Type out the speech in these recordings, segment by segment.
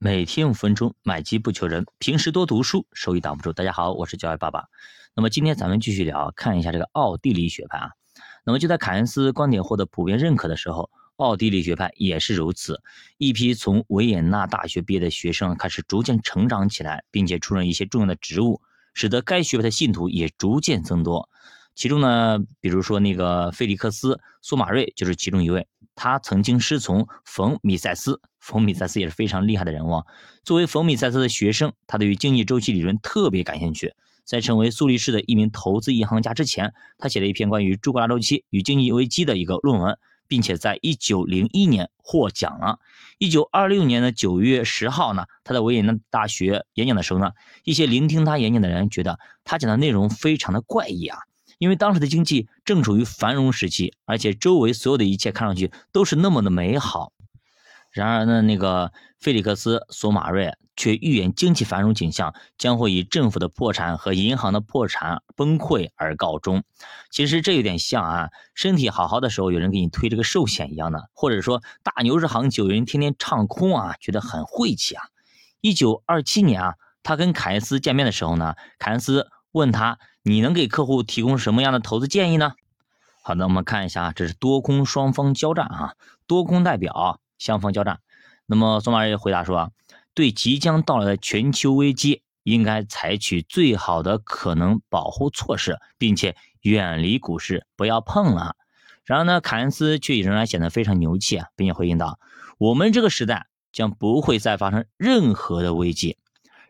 每天五分钟，买基不求人。平时多读书，收益挡不住。大家好，我是教育爸爸。那么今天咱们继续聊，看一下这个奥地利学派啊。那么就在凯恩斯观点获得普遍认可的时候，奥地利学派也是如此。一批从维也纳大学毕业的学生开始逐渐成长起来，并且出任一些重要的职务，使得该学派的信徒也逐渐增多。其中呢，比如说那个菲利克斯·苏马瑞就是其中一位。他曾经师从冯米塞斯，冯米塞斯也是非常厉害的人物。作为冯米塞斯的学生，他对于经济周期理论特别感兴趣。在成为苏黎世的一名投资银行家之前，他写了一篇关于朱格拉周期与经济危机的一个论文，并且在1901年获奖了。1926年的9月10号呢，他在维也纳大学演讲的时候呢，一些聆听他演讲的人觉得他讲的内容非常的怪异啊。因为当时的经济正处于繁荣时期，而且周围所有的一切看上去都是那么的美好。然而呢，那个菲利克斯·索马瑞却预言经济繁荣景象将会以政府的破产和银行的破产崩溃而告终。其实这有点像啊，身体好好的时候有人给你推这个寿险一样的，或者说大牛市行情有人天天唱空啊，觉得很晦气啊。一九二七年啊，他跟凯恩斯见面的时候呢，凯恩斯问他。你能给客户提供什么样的投资建议呢？好的，我们看一下啊，这是多空双方交战啊，多空代表相方交战。那么索马瑞回答说，对即将到来的全球危机，应该采取最好的可能保护措施，并且远离股市，不要碰了。然而呢，凯恩斯却仍然显得非常牛气啊，并且回应道：“我们这个时代将不会再发生任何的危机。”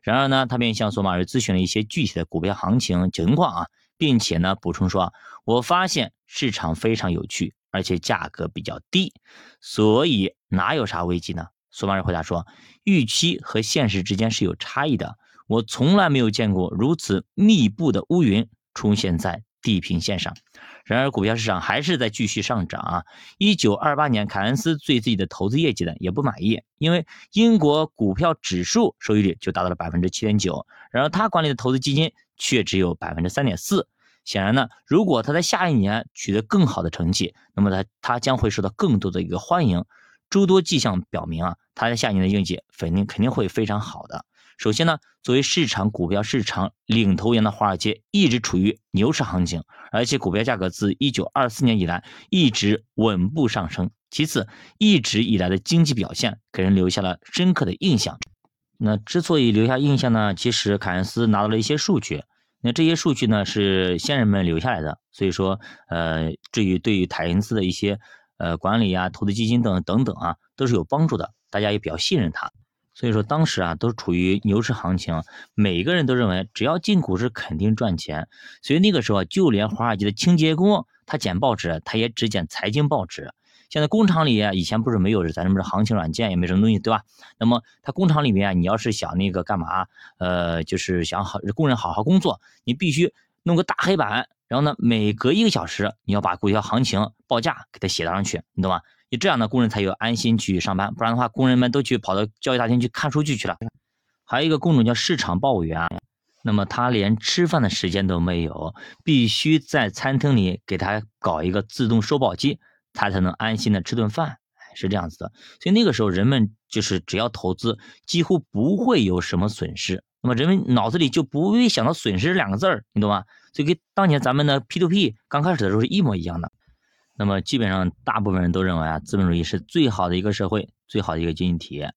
然而呢，他便向索马瑞咨询了一些具体的股票行情情况啊，并且呢补充说：“我发现市场非常有趣，而且价格比较低，所以哪有啥危机呢？”索马瑞回答说：“预期和现实之间是有差异的，我从来没有见过如此密布的乌云出现在地平线上。”然而，股票市场还是在继续上涨啊！一九二八年，凯恩斯对自己的投资业绩呢也不满意，因为英国股票指数收益率就达到了百分之七点九，然而他管理的投资基金却只有百分之三点四。显然呢，如果他在下一年取得更好的成绩，那么他他将会受到更多的一个欢迎。诸多迹象表明啊，他在下一年的业绩肯定肯定会非常好的。首先呢，作为市场股票市场领头羊的华尔街一直处于牛市行情，而且股票价格自一九二四年以来一直稳步上升。其次，一直以来的经济表现给人留下了深刻的印象。那之所以留下印象呢，其实凯恩斯拿到了一些数据，那这些数据呢是先人们留下来的，所以说，呃，至于对于凯恩斯的一些呃管理啊、投资基金等等等啊，都是有帮助的，大家也比较信任他。所以说当时啊都处于牛市行情，每个人都认为只要进股市肯定赚钱。所以那个时候就连华尔街的清洁工，他捡报纸，他也只捡财经报纸。现在工厂里以前不是没有咱什么行情软件，也没什么东西，对吧？那么他工厂里面，你要是想那个干嘛，呃，就是想好工人好好工作，你必须弄个大黑板，然后呢，每隔一个小时你要把股票行情报价给它写上去，你懂吗？你这样的工人才有安心去上班，不然的话，工人们都去跑到交易大厅去看数据去了。还有一个工种叫市场报务员，那么他连吃饭的时间都没有，必须在餐厅里给他搞一个自动收报机，他才能安心的吃顿饭，是这样子的。所以那个时候人们就是只要投资，几乎不会有什么损失，那么人们脑子里就不会想到损失两个字儿，你懂吗？所以跟当年咱们的 P to P 刚开始的时候是一模一样的。那么基本上，大部分人都认为啊，资本主义是最好的一个社会，最好的一个经济体验。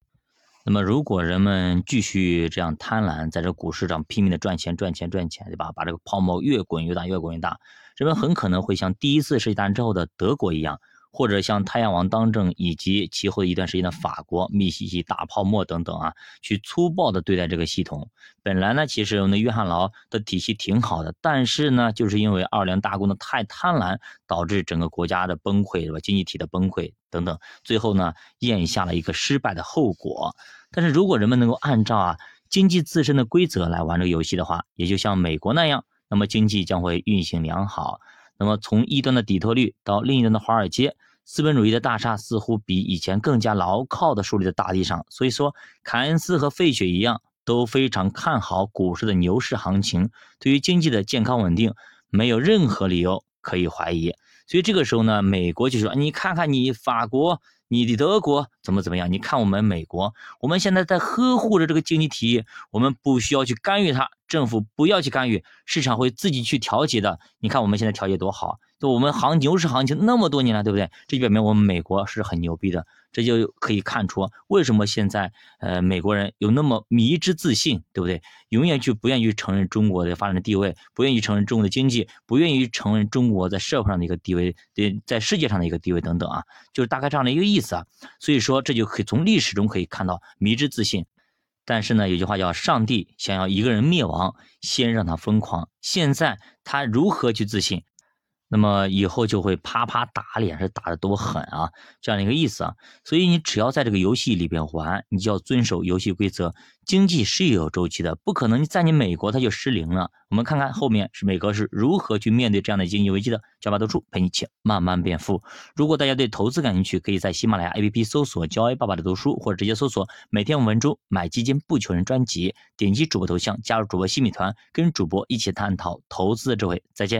那么，如果人们继续这样贪婪，在这股市上拼命的赚钱、赚钱、赚钱，对吧？把这个泡沫越滚越大，越滚越大，人们很可能会像第一次世界大战之后的德国一样。或者像太阳王当政以及其后一段时间的法国、密西西大泡沫等等啊，去粗暴的对待这个系统。本来呢，其实我们的约翰劳的体系挺好的，但是呢，就是因为奥尔良大公的太贪婪，导致整个国家的崩溃，是吧？经济体的崩溃等等，最后呢，咽下了一个失败的后果。但是如果人们能够按照啊经济自身的规则来玩这个游戏的话，也就像美国那样，那么经济将会运行良好。那么，从一端的底特律到另一端的华尔街，资本主义的大厦似乎比以前更加牢靠地树立在大地上。所以说，凯恩斯和费雪一样，都非常看好股市的牛市行情，对于经济的健康稳定没有任何理由可以怀疑。所以这个时候呢，美国就说：“你看看你法国，你的德国怎么怎么样？你看我们美国，我们现在在呵护着这个经济体，我们不需要去干预它，政府不要去干预，市场会自己去调节的。你看我们现在调节多好，就我们行牛市行情那么多年了，对不对？这就表明我们美国是很牛逼的。这就可以看出为什么现在呃美国人有那么迷之自信，对不对？永远就不愿意承认中国的发展的地位，不愿意承认中国的经济，不愿意承认中国在社会上的一个地位，对，在世界上的一个地位等等啊，就是大概这样的一个意思啊。所以说这就可以从历史中可以看到迷之自信。但是呢，有句话叫“上帝想要一个人灭亡，先让他疯狂”。现在他如何去自信？那么以后就会啪啪打脸，是打的多狠啊，这样的一个意思啊。所以你只要在这个游戏里边玩，你就要遵守游戏规则。经济是有周期的，不可能在你美国它就失灵了。我们看看后面是美国是如何去面对这样的经济危机的。教爸读书陪你一起慢慢变富。如果大家对投资感兴趣，可以在喜马拉雅 APP 搜索“教 A 爸爸的读书”，或者直接搜索“每天五分钟买基金不求人”专辑，点击主播头像加入主播新米团，跟主播一起探讨投资的智慧。再见。